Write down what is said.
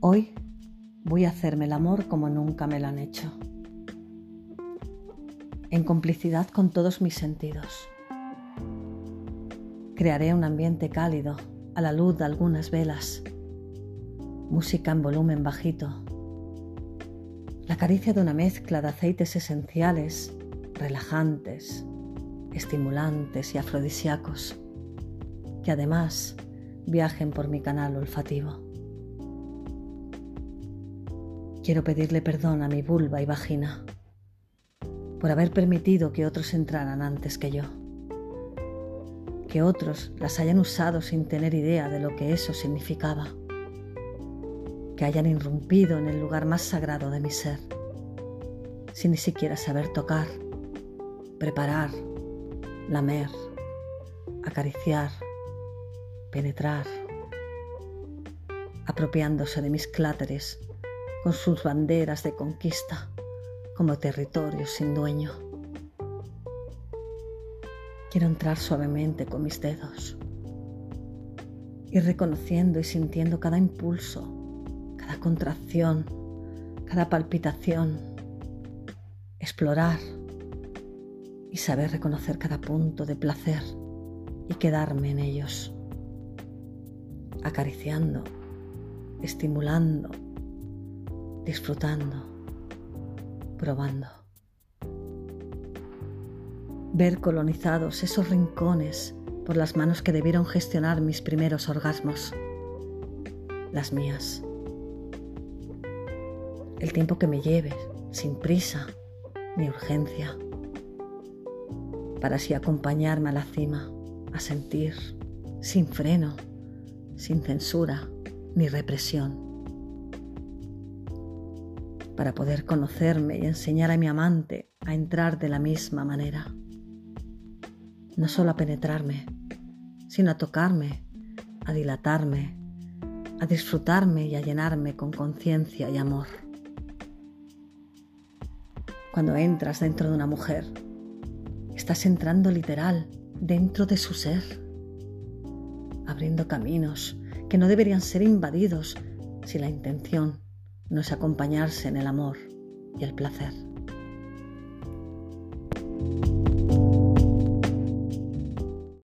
Hoy voy a hacerme el amor como nunca me lo han hecho, en complicidad con todos mis sentidos. Crearé un ambiente cálido a la luz de algunas velas, música en volumen bajito, la caricia de una mezcla de aceites esenciales, relajantes, estimulantes y afrodisíacos, que además viajen por mi canal olfativo. Quiero pedirle perdón a mi vulva y vagina por haber permitido que otros entraran antes que yo, que otros las hayan usado sin tener idea de lo que eso significaba, que hayan irrumpido en el lugar más sagrado de mi ser, sin ni siquiera saber tocar, preparar, lamer, acariciar, penetrar, apropiándose de mis cláteres con sus banderas de conquista como territorio sin dueño. Quiero entrar suavemente con mis dedos, ir reconociendo y sintiendo cada impulso, cada contracción, cada palpitación, explorar y saber reconocer cada punto de placer y quedarme en ellos, acariciando, estimulando, disfrutando, probando. Ver colonizados esos rincones por las manos que debieron gestionar mis primeros orgasmos, las mías. El tiempo que me lleve, sin prisa ni urgencia, para así acompañarme a la cima, a sentir, sin freno, sin censura ni represión para poder conocerme y enseñar a mi amante a entrar de la misma manera. No solo a penetrarme, sino a tocarme, a dilatarme, a disfrutarme y a llenarme con conciencia y amor. Cuando entras dentro de una mujer, estás entrando literal dentro de su ser, abriendo caminos que no deberían ser invadidos si la intención no es acompañarse en el amor y el placer.